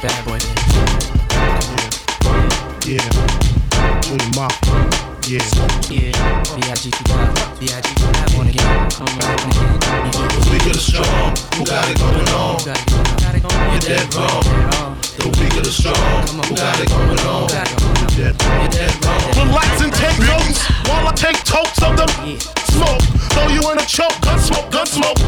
Bad boy Yeah. yeah. Junior Mafia. Yeah. Yeah. B.I.G. 2000. B.I.G. 2000. Born again. I'm rockin' again. The weak of the strong, who got it going on? Got it going on. Got it going on. You're dead wrong. The weak of the strong, who got it going on? Got it going on. You're dead wrong. Relax and take notes while I take totes of them. Smoke, throw you in a choke, gun smoke, gun smoke.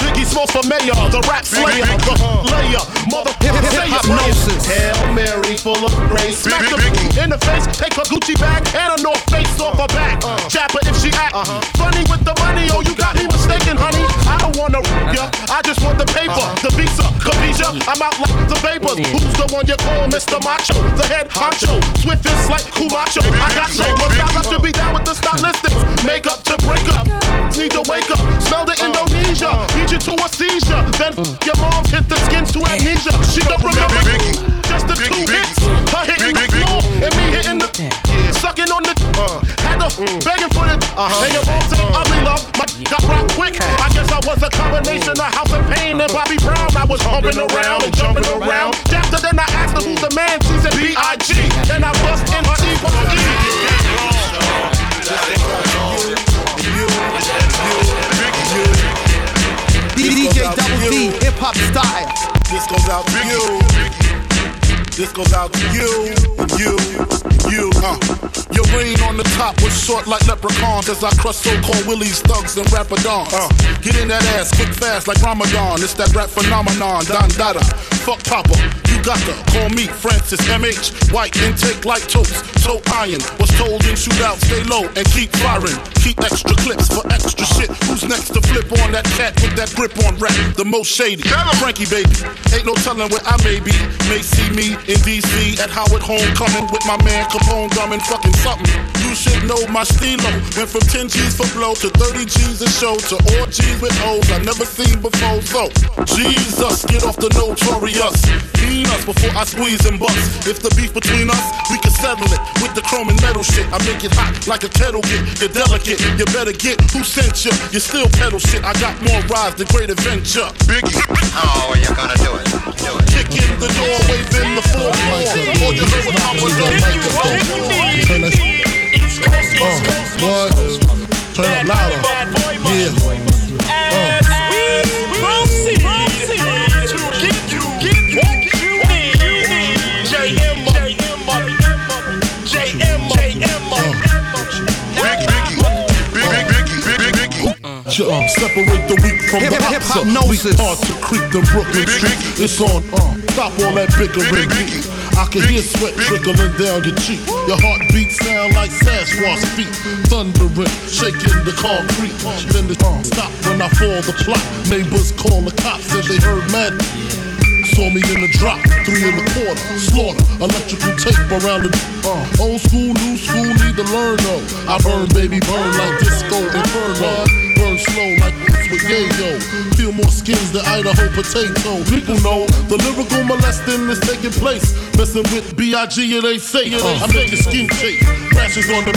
Biggie Smalls for mayor, the rap slayer, the layer, mother hypnosis. Hail Mary, full of grace. Smack the in the face, take a Gucci bag and a North Face off her back. Jab her if she act funny with the money. Oh, you got me mistaken, honey. I don't wanna ya, I just want the paper, the visa, Capisha. I'm out like the vapors. Who's the one you call Mr. Macho? The head honcho, swift is like Camacho. I got much style, I should be down with the stylistics. Makeup to break up, need to wake up. Smell the Indonesia, This goes out to you, you, you. Uh. Your reign on the top was short like leprechauns as I crush so-called willies, thugs, and rapadons. Uh. Get in that ass quick fast like Ramadan. It's that rap phenomenon, Don Dada. Fuck Papa, you got to call me Francis MH. White intake like toast, toe iron. Was told in shootout, stay low and keep firing. Keep extra clips for extra shit. Who's next to flip on that cat that grip on rap? The most shady. Frankie baby, ain't no telling where I may be. May see me in DC at Howard Homecoming with my man Capone drumming fucking something. You should know my stilo. Went from 10 G's for blow to 30 G's a show to all G's with O's I never seen before. So, Jesus, get off the notorious. Mean us before I squeeze and bust. If the beef between us, we can settle it with the chrome and metal shit. I make it hot like a kettle get. You're delicate, you better get who sent you. You still pedal shit. I got more rides than great adventure. Biggie. How are you gonna do it? Do it. Kick in the door, wave in the floor. All you heard was Commodore. Turn that uh, what? Turn up louder. Yeah. Uh, separate the weak from Hip- the hip- opsa. hopnosis. We hard to creep the Brooklyn Street. It's on. Stop all that bickering. I can hear sweat trickling down your cheek. Your heartbeat sound like Sasquatch feet. Thundering, shaking the concrete. Then the stop when I fall the plot. Neighbors call the cops and they heard mad. Saw me in the drop, three in the quarter, slaughter, electrical tape around the uh, old school, new school, need to learn though. I burn, baby, burn like disco inferno. Burn slow like with yayo. Feel more skins than Idaho potato. People know the lyrical molesting is taking place. Messing with B.I.G. it ain't safe. Uh, I make your skin shake. Rashes on the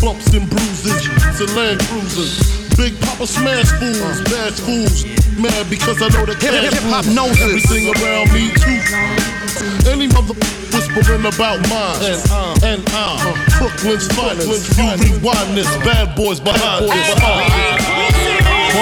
bumps and bruises. And land cruisers. Big Papa smash fools, bash fools. Mad because I know the cash hip- rules. hypnosis. Everything around me too. Any mother whispering about mine and I, and I, Brooklyn's finest. You rewind this, bad boys behind this. Yo,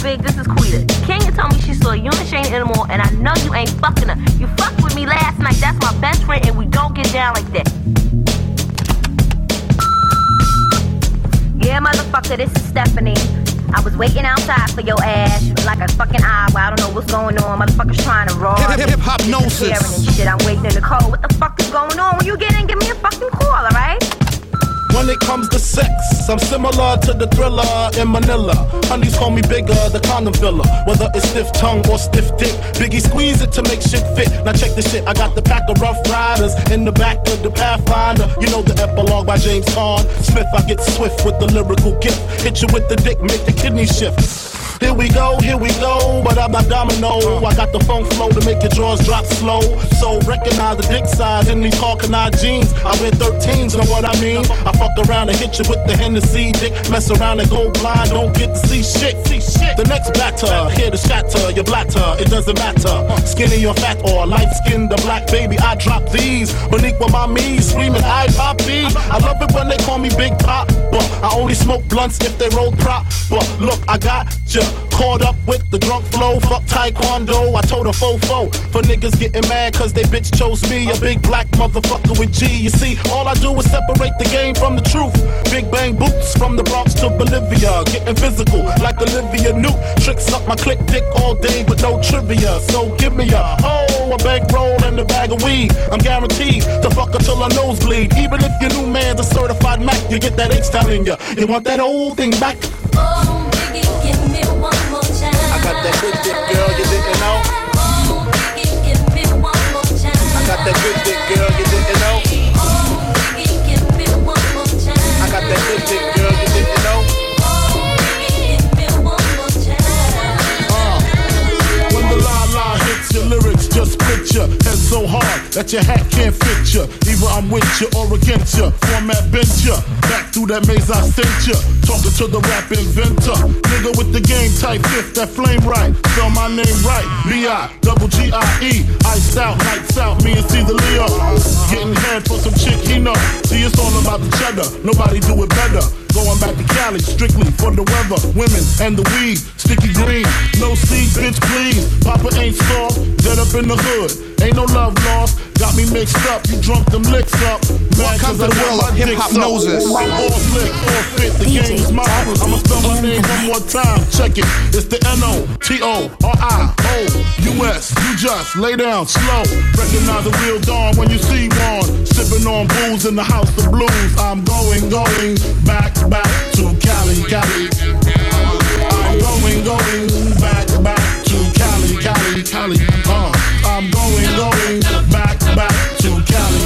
Big, this is Quita. Kenya told me she saw you and Shane anymore, and I know you ain't fucking her. You fucked with me last night. That's my best friend, and we don't get down like that. Yeah, motherfucker, this is Stephanie. I was waiting outside for your ass like a fucking hour. I don't know what's going on. Motherfuckers trying to rob Hip- hip- hip- and shit. I'm waiting in the cold. What the fuck is going on? When you get in, give me a fucking call, alright? When it comes to sex, I'm similar to the thriller in Manila. Honeys call me bigger, the condom filler. Whether it's stiff tongue or stiff dick, Biggie squeeze it to make shit fit. Now check this shit, I got the pack of rough riders in the back of the Pathfinder. You know the epilogue by James Caan. Smith, I get swift with the lyrical gift. Hit you with the dick, make the kidney shift. Here we go, here we go, but I'm not domino. I got the funk flow to make your drawers drop slow. So recognize the dick size in these Hawkeye jeans. I wear 13s, know what I mean? I fuck around and hit you with the Hennessy dick. Mess around and go blind, don't get to see shit. The next batter, here to scatter, your blatter, it doesn't matter. Skinny or fat or light skinned the black baby, I drop these. Beneath with my knees, screaming, I poppy. I love it when they call me Big Pop, but I only smoke blunts if they roll prop. But look, I got ya caught up with the drunk flow. Fuck Taekwondo, I told a fofo for niggas getting mad cause they bitch chose me. A big black motherfucker with G. You see, all I do is separate the game from the truth. Big bang boots from the Bronx to Bolivia. Getting physical like Olivia Newt. Tricks up my click dick all day with no trivia. So give me a hoe, a bankroll, and a bag of weed. I'm guaranteed to fuck until I nosebleed. Even if your new man's a certified Mac, you get that H telling ya. You want that old thing back? Oh, I got that good dick, girl, you didn't know. Give me one more time. I got that good dick, girl, you didn't know. Just picture head so hard that your hat can't fit you. Either I'm with you or against you. Format bent you. Back through that maze I sent you. Talking to the rap inventor. Nigga with the game type fifth, that flame right. Spell my name right. B-I, double G-I-E. Iced out, lights out, me and Caesar Leo. Getting head for some chick he know. See, it's all about the cheddar. Nobody do it better. Going back to Cali, strictly for the weather, women, and the weed. Sticky green, no seed, bitch, please. Papa ain't soft, dead up in the hood. Ain't no love lost, got me mixed up. You drunk them licks up. Mad Welcome 'cause to the world of hip-hop sucked. noses. All slick, all fit, the game is mine. I'ma spell my name one more time. Check it. It's the N-O, T-O-R-I-O, U-S. You just lay down slow. Recognize the real dawn when you see one. Sipping on booze in the house of blues. I'm going, going back, back to Cali, Cali. I'm going, going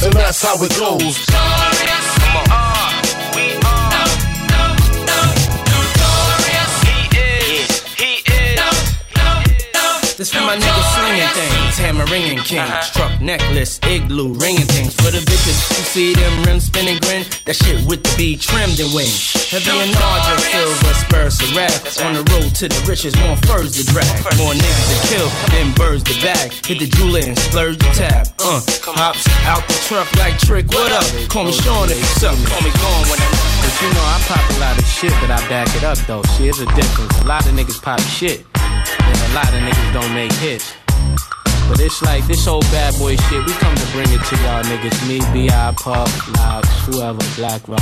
and that's how it goes. This for my niggas slinging things, hammering king, Truck necklace, igloo, ringing things. For the bitches who see them rims spinning grin, that shit with the B trimmed and wing. Heavy and larger, silver spurs to wrath. On the road to the riches, more furs to drag. More niggas to kill than birds to bag. Hit the jeweler and splurge the tab. Uh, hops out the truck like trick, what up? Call me Sean if you suck, call me gone when I'm But you know, I pop a lot of shit, but I back it up though. See, it's a difference. A lot of niggas pop shit, and a lot of niggas don't make hits. But it's like this old bad boy shit. We come to bring it to y'all niggas. Me, B.I. Puff, Lox, whoever, Black Rob.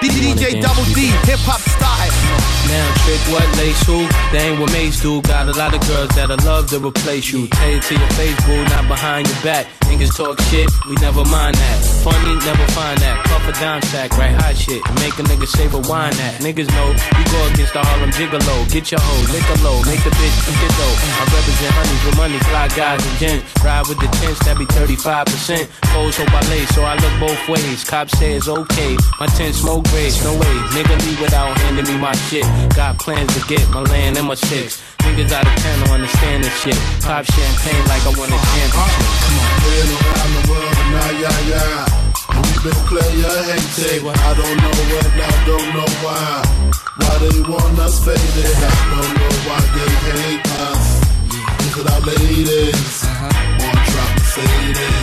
DJ Double D, hip hop style. Now trick what lace who? They ain't what Mase do. Got a lot of girls that'll love to replace you. Tell it to your face, boo, not behind your back. Niggas talk shit, we never mind that. Funny, never find that. Puff a down sack, right hot shit. Make a nigga say wine that. Niggas know you go against the Harlem Gigolo. Get your hoe, lick a low, make the bitch get low. I represent honeys with money, fly guys and gents. Ride with the tents, that be 35%. Foes hope I lay, so I look both ways. Cops say it's okay. My tent smoke grades, no way. Nigga leave without handing me my shit. Got plans to get my land and my chicks. Niggas out of town don't understand this shit. Pop champagne like I won a championship. Come on. Been around the world, nah, yeah, yeah. We been player hated. I don't know when, I don't know why. Why they want us faded. I don't know why they hate us. Look at our ladies. Uh-huh. On drop the faded.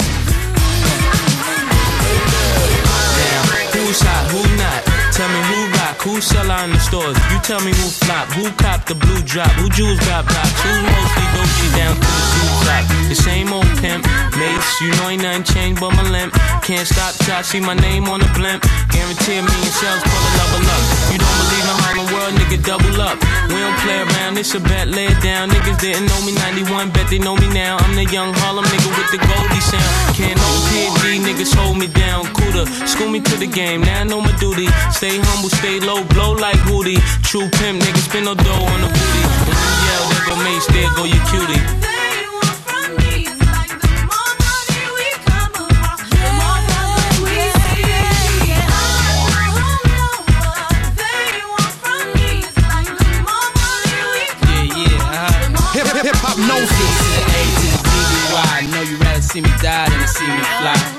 Now, who's hot, who not? Tell me who who sell out in the stores. You tell me who flop, who cop the blue drop, who jewels got pops, who mostly Dolce down to the shoe top. The same old pimp, mates, you know ain't nothing changed but my limp. Can't stop till I see my name on the blimp. Guarantee a million sales, pull a level up. You don't believe in Harlem World, nigga, double up. We don't play around, it's a bet, lay it down. Niggas didn't know me 91, bet they know me now. I'm the young Harlem nigga with the Goldie sound. Can't no PD, niggas hold me down. Cooler, school me to the game, now I know my duty. Stay humble, stay low, blow like Hootie. True pimp, niggas spin no dough on the booty. When you yell, there go Mase, there go your cutie. Yeah, yeah. Hip hip hip hop gnosis. A to the D to the Y. Know you rather see me die than to see me fly.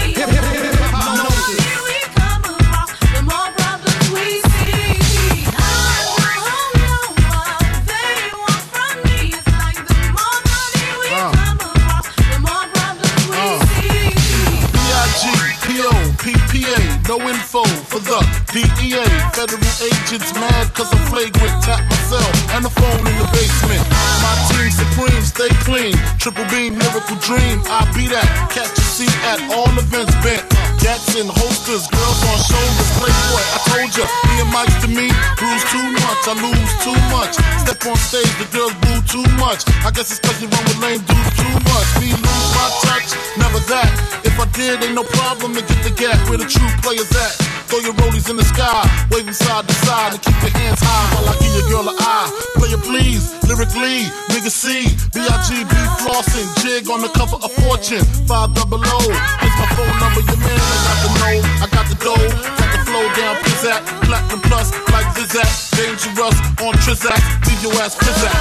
DEA. Federal agents mad cause I'm flagrant. Tap myself and the phone in the basement. My team supreme, stay clean. Triple beam, miracle dream. I be that. Catch a seat at all events bent. Gats in holsters, girls on shoulders. Playboy, I told ya, me and Mike's to me. Bruise too much, I lose too much. Step on stage, the girls boo too much. I guess it's cause you run with lame dudes too much. Me lose my touch, never that. If I did, ain't no problem to get the gap where the true players at. Throw your rollies in the sky, waving side to side, and keep your hands high while I give your girl an eye. Play it please, lyrically, nigga C, B-I-G-B flossing, jig on the cover of Fortune, five double O. Here's my phone number, your man, I got the know, I got the dough, got the flow down, pizzat, platinum plus, like Zizak, dangerous on Trizak, leave your ass pizzat.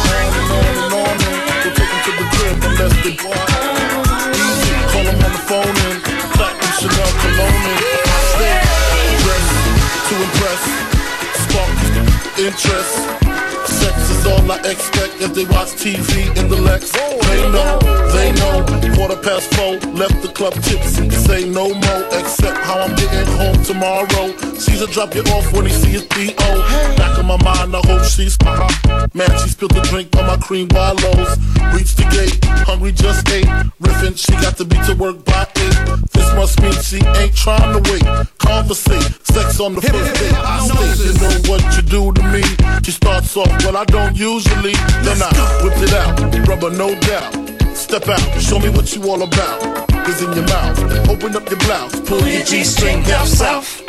On and on and on and we'll take 'em to the crib unless they want. Impress, spark interest. Sex is all I expect as they watch TV in the Lex. They know, they know. Quarter past four, left the club tipsy. Say no more, except how I'm getting home tomorrow. Caesar drop you off when he see sees D.O. Back in my mind, I hope she's uh Man, she spilled the drink on my cream wallows. Reached the gate, hungry just ate. Riffin', she got to be to work by eight. This must mean she ain't trying to wait. Conversate, sex on the first date. State, you know what you do to me. She starts off, well, I don't usually. Then I whip it out, rubber, no doubt. Step out, show me what you all about. Is in your mouth, open up your blouse, pull your G string down south.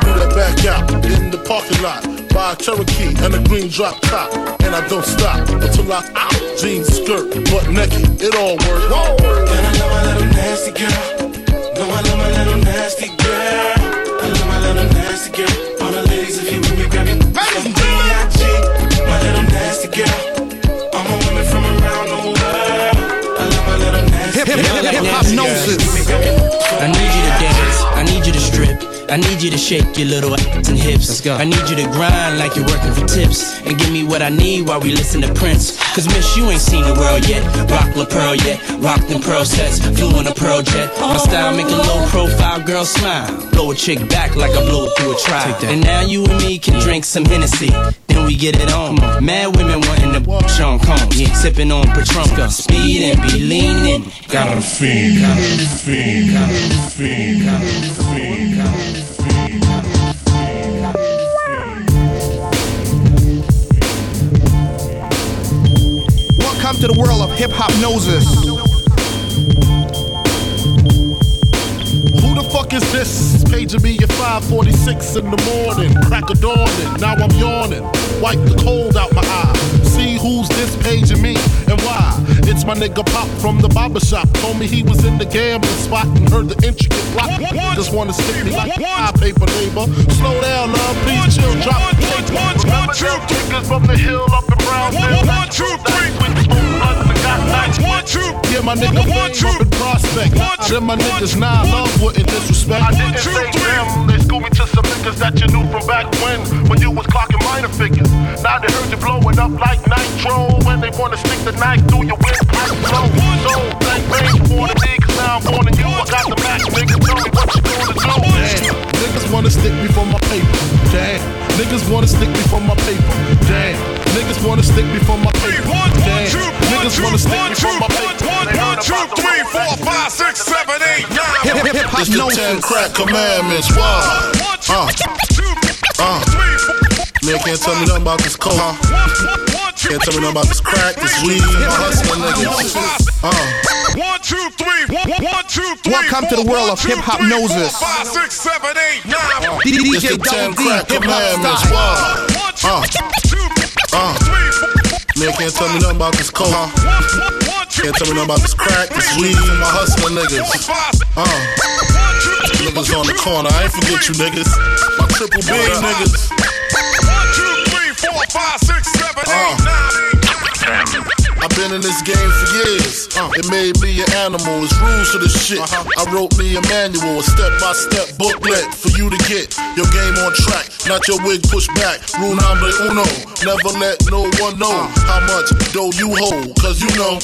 Do that back out in the parking lot. Buy a Cherokee and a green drop top. And I don't stop until I out. Jeans, skirt, butt naked, it all works. And I love my little nasty girl. No, I love my little nasty girl. Hip girl. hip hip hop gnosis. I need you to dance, I need you to strip. I need you to shake your little ass and hips. Let's go. I need you to grind like you're working for tips. And give me what I need while we listen to Prince. Cause miss, you ain't seen the world yet. Rock La Pearl yet. Rock them pearl sets. Flew on a pearl jet. My style make a low profile girl smile. Blow a chick back like I blow it through a trial. And now you and me can drink some Hennessy. Then we get it on. Mad women wanting to Sean Combs. Sipping on Patron. Speed and be leaning. Got a Fiend, fiend, fiend, fiend. Welcome to the world of hip hop noses. Who the fuck is this? Paging me at 546 in the morning. Crack of dawning, now I'm yawning. Wipe the cold out my eye. See who's this paging me and why. It's my nigga Pop from the barber shop. Told me he was in the gambling spot and heard the intricate plot. Just wanna stick me like my paper neighbor. Slow down, love, please chill, drop the tape. Remember them niggas from the hill up in Brownsville? One, two, three. Yeah, my nigga, one, two, up in Prospect. Them my niggas, nah, love wouldn't disrespect. I didn't say them, they schooled me to some niggas that you knew from back when, when you was clocking minor figures. Now they heard you blowing up like nitro, when they wanna stick the knife through your windpipe flow. So, thank me for the cause now I'm warning you. I got the match, niggas, tell me what you gonna do. Damn, niggas wanna stick me for my paper. Damn, niggas wanna stick me for my paper. Damn, niggas wanna stick me for my paper. Damn, niggas wanna stick me for my paper. One, two, three, four, five, six, seven, eight, nine. Hip hip hip hop It's the ten gnosis. crack commandments. Why? Uh, uh. Man can't tell me nothing about this coke. Can't tell me nothing about this crack, this weed, my hustling niggas. Uh. One, two, three. One, one, two, three. Welcome to the four, world one, of two, hip-hop three, four, noses. five, six, seven, eight, nine. It's DJ the ten Double D, crack hip hop commandments. style. Why? One, two, Uh. two, Uh. Man can't tell me nothing about this coke. two, Can't tell me nothing about this crack, this weed, my hustling niggas. Uh. Niggas on the corner, I ain't forget you niggas. My triple B niggas. one, two, three, four, five, six, seven, eight, nine. Been in this game for years. It made me an animal. It's rules to this shit. Uh-huh. I wrote me a manual, a step-by-step booklet for you to get your game on track. Not your wig pushed back. Rule number uno. Never let no one know uh. how much dough you hold. Cause you know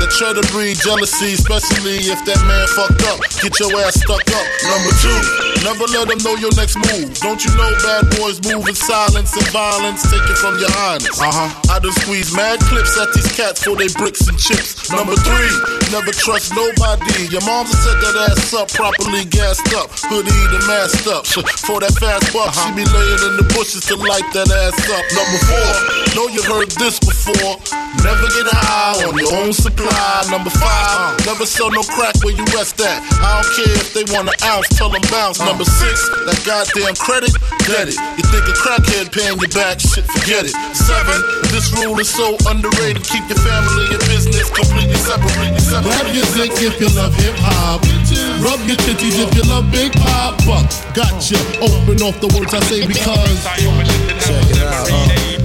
that try to breed jealousy, especially if that man fucked up. Get your ass stuck up. Number two, never let them know your next move. Don't you know bad boys move in silence and violence? Take it from your highness. Uh huh. I done squeeze mad clips at these cats for they bricks and chips. Number three, never trust nobody. Your mom's set that ass up, properly gassed up, hoodie and masked up. For that fast buck, she be laying in the bushes to light that ass up. Number four, know you heard this before. Never get high on your own supply. Number five, never sell no crack where you rest at. I don't care if they want an ounce, tell them bounce. Number six, that goddamn credit, get it. You think a crackhead paying you back, shit, forget it. Seven, this rule is so underrated. Keep your family and business completely separate. separate. Grab your dick if you love hip hop. Rub your titties if you love Big Papa. Gotcha. Open off the words I say because. Check it out. Uh.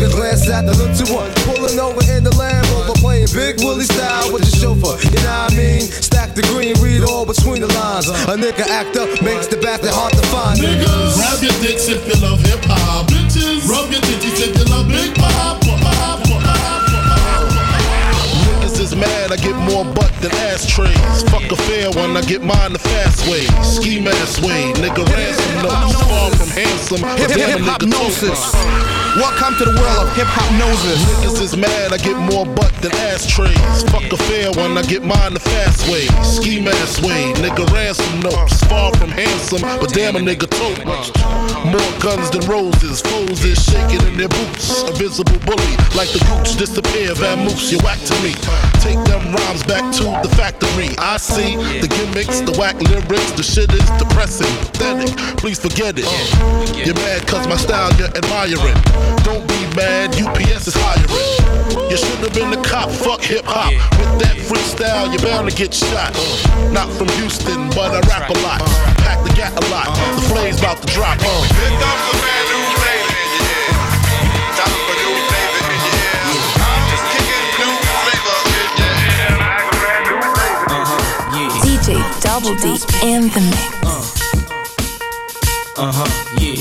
a glance at the look to one. Pulling over in the Land Rover. Playing Big Willie style with the chauffeur. You know what I mean? Stack the green, read all between the lines. A nigga act up makes the back hard to find. Niggas, grab your dicks if you love hip hop. Bitches, rub your titties if you love Big Papa. Niggas is mad, I get more butt than ashtrays. Fuck a fair one, I get mine the fast way. Ski mask way, nigga ransom notes. Far from handsome, but Hip damn a hip hop nigga gnosis. tote. Welcome to the world of hip hop noses. Niggas is mad, I get more butt than ashtrays. Fuck a fair one, I get mine the fast way. Ski mask way, nigga ransom notes. Far from handsome, but damn a nigga tote. More guns than roses, foes is shaking in their boots. A visible bully, like the gooch disappear, Van vamoose, you whack to me. Take them rhymes back to the factory. I see the gimmicks, the whack lyrics, the shit is depressing, pathetic. Please forget it. You're mad cause my style you're admiring. Don't be mad, UPS is hiring. You should have been a cop, fuck hip hop. With that freestyle, you're bound to get shot. Not from Houston, but I rap a lot. Pack the gat a lot. The flame's about to drop. Uh. Here the Double D in the mix. Uh huh, yeah.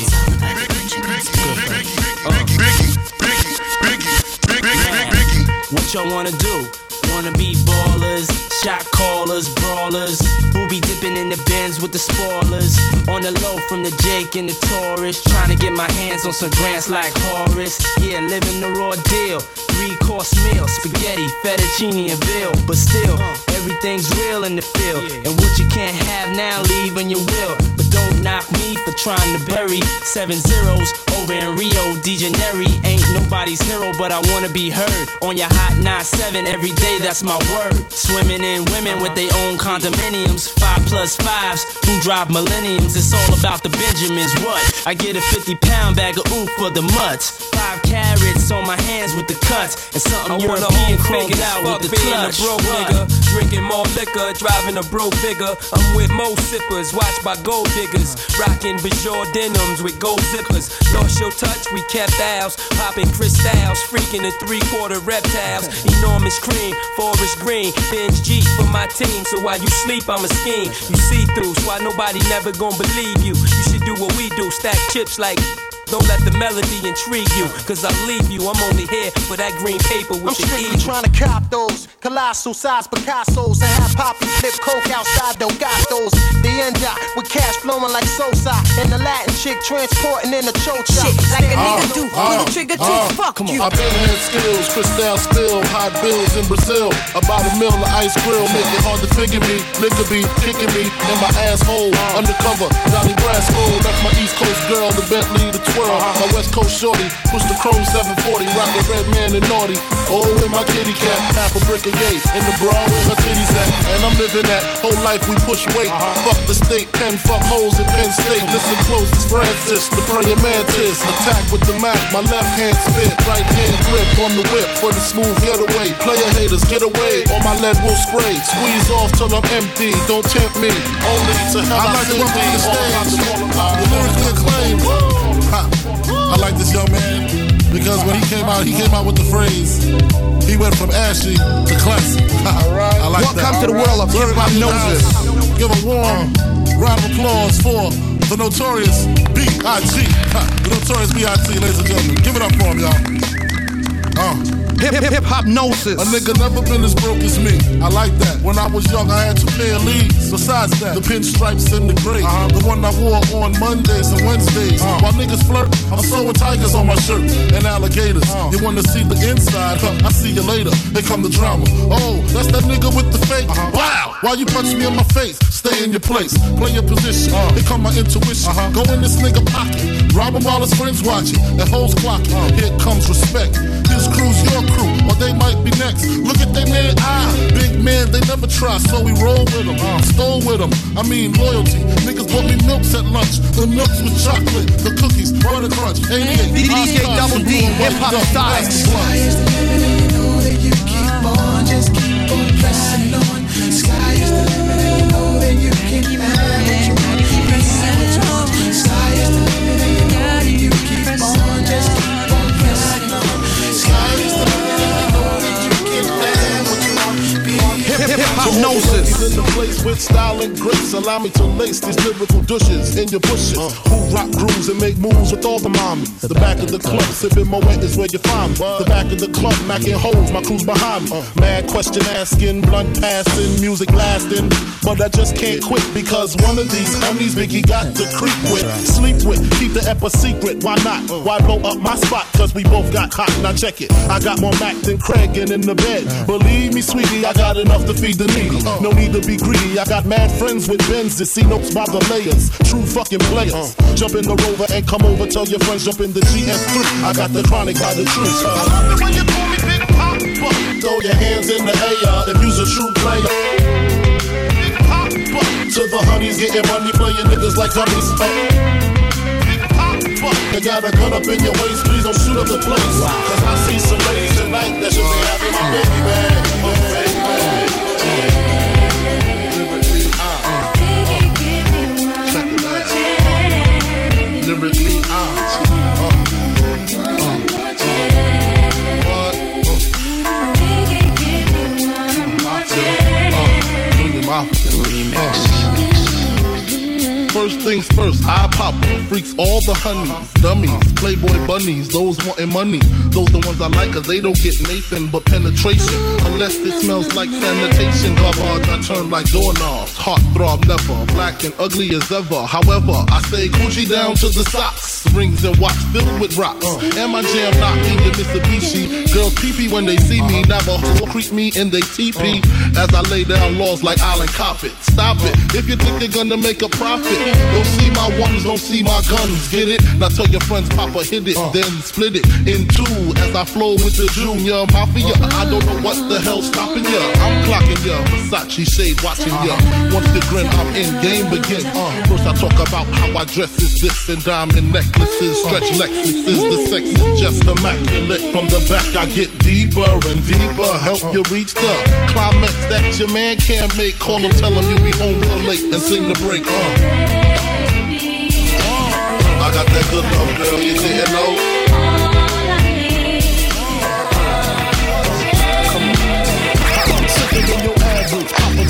What y'all wanna do? wanna be ballers, shot callers, brawlers. Who be dipping in the bins with the spoilers. On the low from the Jake and the Taurus. Trying to get my hands on some grants like Horace. Yeah, living the raw deal. Three course meal, spaghetti, fettuccine, and veal. But still, everything's real in the field. And what you can't have now, leave when you will. But don't knock me for trying to bury seven zeros over in Rio de Janeiro. Ain't nobody's hero, but I wanna be heard on your hot 9-7 every day. That's my word. Swimming in women with their own condominiums, five plus fives who drive millenniums. It's all about the Benjamins. What? I get a 50 pound bag of oof for the mutts. Five carats on my hands with the cuts, and something I European cranked out with the clutch. broke nigga, drinking more liquor, driving a broke figure. I'm with most sippers, watched by gold diggers, rocking Bajor denims with gold zippers. Lost your touch, we kept ours, popping crystals, freaking the three quarter reptiles. Enormous cream, forest green, binge G for my team. So while you sleep, I'm a scheme. You see through, so why nobody never gonna believe you. You should do what we do, stack chips like. Don't let the melody intrigue you, cause I leave you. I'm only here for that green paper with I'm the strictly trying to cop those colossal size Picasso's and have Poppy flip coke outside don't got those. The end up with cash flowing like Sosa and the Latin chick transporting in a chocha. Shit, like a nigga Uh, do. uh, Pull the trigger too. uh, Fuck you. I've been had skills, Cristal spill, hot bills in Brazil. About a mill of ice grill, make it hard to figure me. Liquor be kicking me in my asshole. Undercover, Donnie Brasco. Left my East Coast girl, the Bentley, the twirl. My West Coast shorty, push the chrome 740, rockin' red man and naughty. Oh, with my kitty cat, half a brick of gay. In the bra where her titties at. And I'm living that whole life we push weight. Uh-huh. Fuck the state, pen, fuck holes in Penn State. Listen close, it's Francis, the praying mantis. Attack with the Mac, my left hand spit, right hand grip on the whip for the smooth getaway. Player haters, get away, or my lead will spray. Squeeze off till I'm empty, don't tempt me. Only to hell I'd I like to send welcome me. to the stage the- all about the the- lyrically acclaimed. I like this young man because when he came out, he came out with the phrase. He went from ashy to classic. I like that. Welcome to the world of hip-hop noses. Give a warm round of applause for the notorious B.I.G. The notorious B.I.G. Ladies and gentlemen, give it up for him, y'all. Uh. Hip hip hip hop gnosis. A nigga never been as broke as me. I like that. When I was young, I had two pair of leads. Besides that, the pinstripes and the gray. Uh-huh. The one I wore on Mondays and Wednesdays. Uh-huh. While niggas flirt, I'm sewing tigers on my shirt and alligators. Uh-huh. You wanna see the inside? Huh, I see you later. Here come the drama. Oh, that's that nigga with the fake. Wow. Why you punch me in my face? Stay in your place. Play your position. Here come my intuition. Go in this nigga pocket. Rob him while his friends watching. And hoes clocking. Here comes respect. His crew's your crew, or they might be next. Look at they man eye. Big man, they never try, so we roll with them. Stole with them. I mean, loyalty. Niggas bought me milks at lunch. The milks with chocolate, the cookies, butter crunch. 88. DJ Double D, hip hop style. Hypnosis. in the place with style and grace. Allow me to lace these lyrical douches in your bushes. Who rock grooves and make moves with all the mommies. The back of the club, sipping Moet is where you find me. The back of the club, macking holes, my crew's behind me. Mad question asking, blunt passing, music lasting. But I just can't quit because one of these homies Biggie got to creep with, sleep with, keep the ep a secret. Why not? Why blow up my spot? Cause we both got hot. Now check it. I got more Mac than Craig and in the bed. Believe me, sweetie, I got enough to feed the No need to be greedy. I got mad friends with Benz that see notes by the layers. True fucking players. Jump in the rover and come over. Tell your friends jump in the GS3. I got the chronic by the truth. I love it when you call me Big Papa. Throw your hands in the air if you's a true player. Big. To the honeys getting money, playing niggas like Papa. You got a gun up in your waist, please don't shoot up the place. Cause I see some ladies tonight that should be having my baby bag. Things first, I pop freaks all the honeys, dummies, playboy bunnies, those wanting money. Those the ones I like, cause they don't get Nathan but penetration. Unless it smells like sanitation. Garbage, I turn like doorknobs. Heart throb never, black and ugly as ever. However, I stay Gucci down to the socks. Rings and watch filled with rocks. And my jam knocking your Mitsubishi. Girls pee when they see me. Navajo creep me in they teepee. As I lay down laws like Island Coppet. Stop it. If you think they're gonna make a profit, don't see my ones, don't see my guns. Get it? Now tell your friends, Papa hit it, then split it in two. As I flow with the junior mafia. I don't know what the hell's stopping ya. I'm clocking ya. Versace shade watching ya. Once the grin, I'm in game. Uh, first I talk about how I dress is this and diamond necklaces, stretch Lexuses. The sex is just immaculate. From the back I get deeper and deeper. Help you reach the climax that your man can't make. Call him, tell him you be home real late and sing the break. Uh. I got that good love, girl. You didn't know.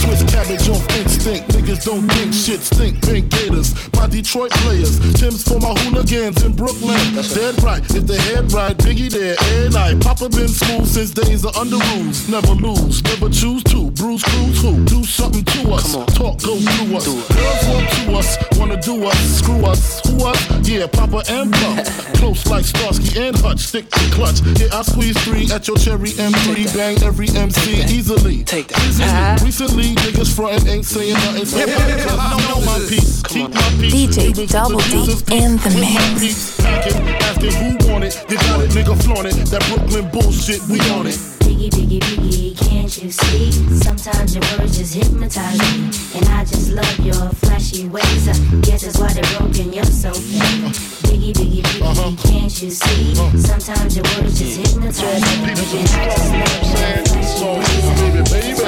Twist cabbage on instinct. Niggas don't think shit stink. Pink Gators, my Detroit players. Tim's for my hooligans in Brooklyn. Dead right, if they head right, Biggie there, and I. Papa been smooth since days of under rules. Never lose, never choose to. Bruce Cruz who? Do something to us. Talk go through us. Girls want to us, wanna do us. Screw us, who us? Yeah, Papa and Pump. Close like Starsky and Hutch. Stick to clutch. Yeah, I squeeze three at your cherry M3. Bang every MC easily. Take that. Recently, niggas frontin' ain't saying nothing. So I know my piece. Keep my. DJ Double D in the mix. Packing, asking who want it. You got it, nigga, flaunt it. That Brooklyn bullshit, we on it. Biggie, biggie, biggie, can't you see? Sometimes your words just hypnotize me. And I just love your flashy ways. I guess that's why they're broken, you're so fake. Biggie, biggie, biggie, uh-huh. can't you see? Sometimes your words just mm. hypnotize me. And I just love your flashy ways.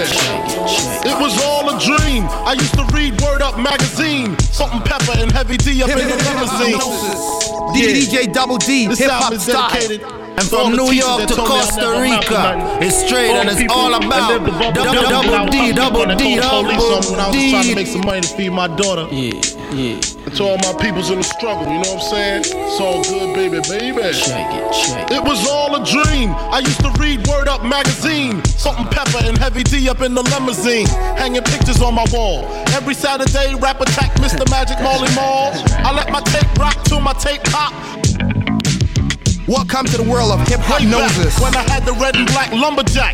It was all a dream. I used to read Word Up magazine. Salt and Pepa and heavy D up in the limousine. DJ Double D, hip hop is style. dedicated And from New York to told me I Costa never amount to Rica, it's straight and it's all about double double double D, double D, I called the police on me when I was double trying to D. make some money to feed my daughter. Yeah, yeah. And to all my peoples in the struggle, you know what I'm saying? It's all good, baby, baby. Check it, check It was all a dream. I used to read Word Up magazine. Salt and Pepa and heavy D up in the limousine. Hanging pictures on my wall. Every Saturday, rap attack Mr. Magic Marley Marl. I let my tape rock till my tape pop. Welcome to the world of hip hop noses. When I had the red and black lumberjack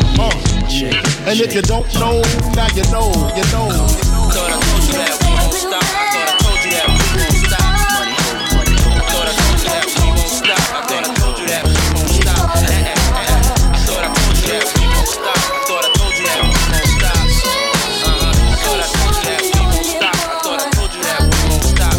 Uh, and if you don't know, now you know, you know. Thought I told you that we won't stop. I thought I told you that we won't stop. Money. Thought I told you that we won't stop. I thought I told you that we won't stop. I thought I told you that we won't stop. I thought I told you that we won't stop. I thought I told you that we won't stop. I thought I told you that we won't stop.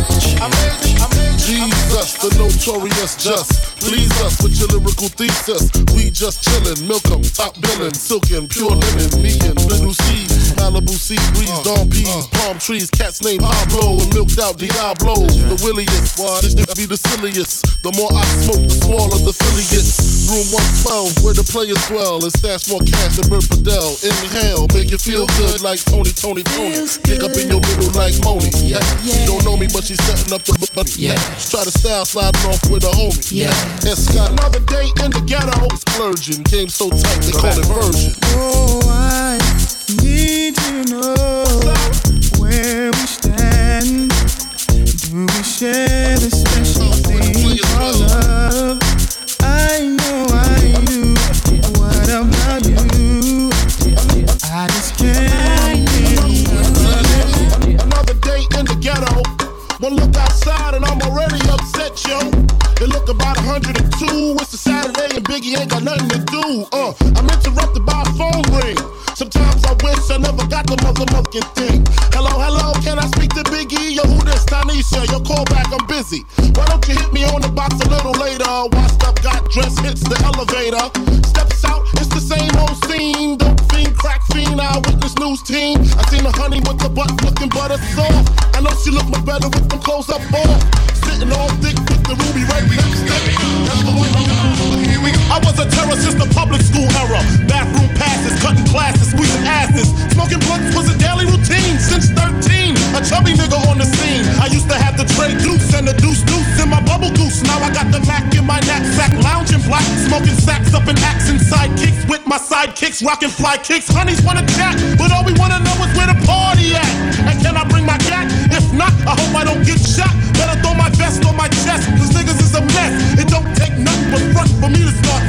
Jesus, the notorious just. Please us with your lyrical thesis. We just chillin', milk 'em, top billin', silkin', pure linen, me and little C. Malibu sea breeze, uh, dawn peas, uh. palm trees, cats named Pablo and milked out Diablo. The williest, this to be the silliest. The more I smoke, the smaller the affiliate. Room 112, where the players dwell, and stash more cash than Bert Fidel. Inhale, make you feel good like Tony, Tony, Tony. Kick up in your middle like Moni. Yeah. She don't know me, but she's setting up the but yeah. Try to style sliding off with a homie. Yeah. And Scott, another day in the ghetto. Splurging, game so tight they call it version. Oh, 102. It's a Saturday and Biggie ain't got nothing to do. Uh, I'm interrupted by a phone ring. Sometimes I wish I never got the motherfucking thing. Hello, hello, can I speak to Biggie? Yo, who this Tanisha? Your call back, I'm busy. Why don't you hit me on the box a little later? Washed up, got dressed, hits the elevator. Steps out, it's the same old scene. Dope fiend, crack fiend, eyewitness news team. I seen the honey with the butt looking butter soft. I know she look much better with them clothes up off. Sitting all thick with the ruby. That's the one I was a terror since the public school era. Bathroom passes, cutting classes, squeezing asses. Smoking blunts was a daily routine since 13. A chubby nigga on the scene. I used to have the tray deuce and the deuce deuce in my bubble goose. Now I got the Mac in my knapsack, lounging black, smoking sacks up in action sidekicks with my sidekicks, rocking fly kicks. Honeys wanna chat, but all we wanna know is where the party at. And can I bring my cat? If not, I hope I don't get shot. Better throw my vest on my chest, cause niggas is a mess. It don't take nothing but front for me to start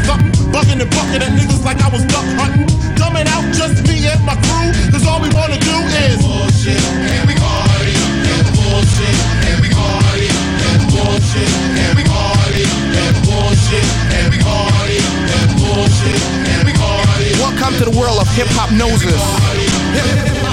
something. Bugging and bucking at niggas like I was duck hunting. Dumbing out just me and my crew, cause all we wanna do is bullshit. And we party, and bullshit, and we party, and bullshit, and we party, and bullshit, and we party, and bullshit, and we party. Welcome to the world of Hiphopnosis. Hip hop noses.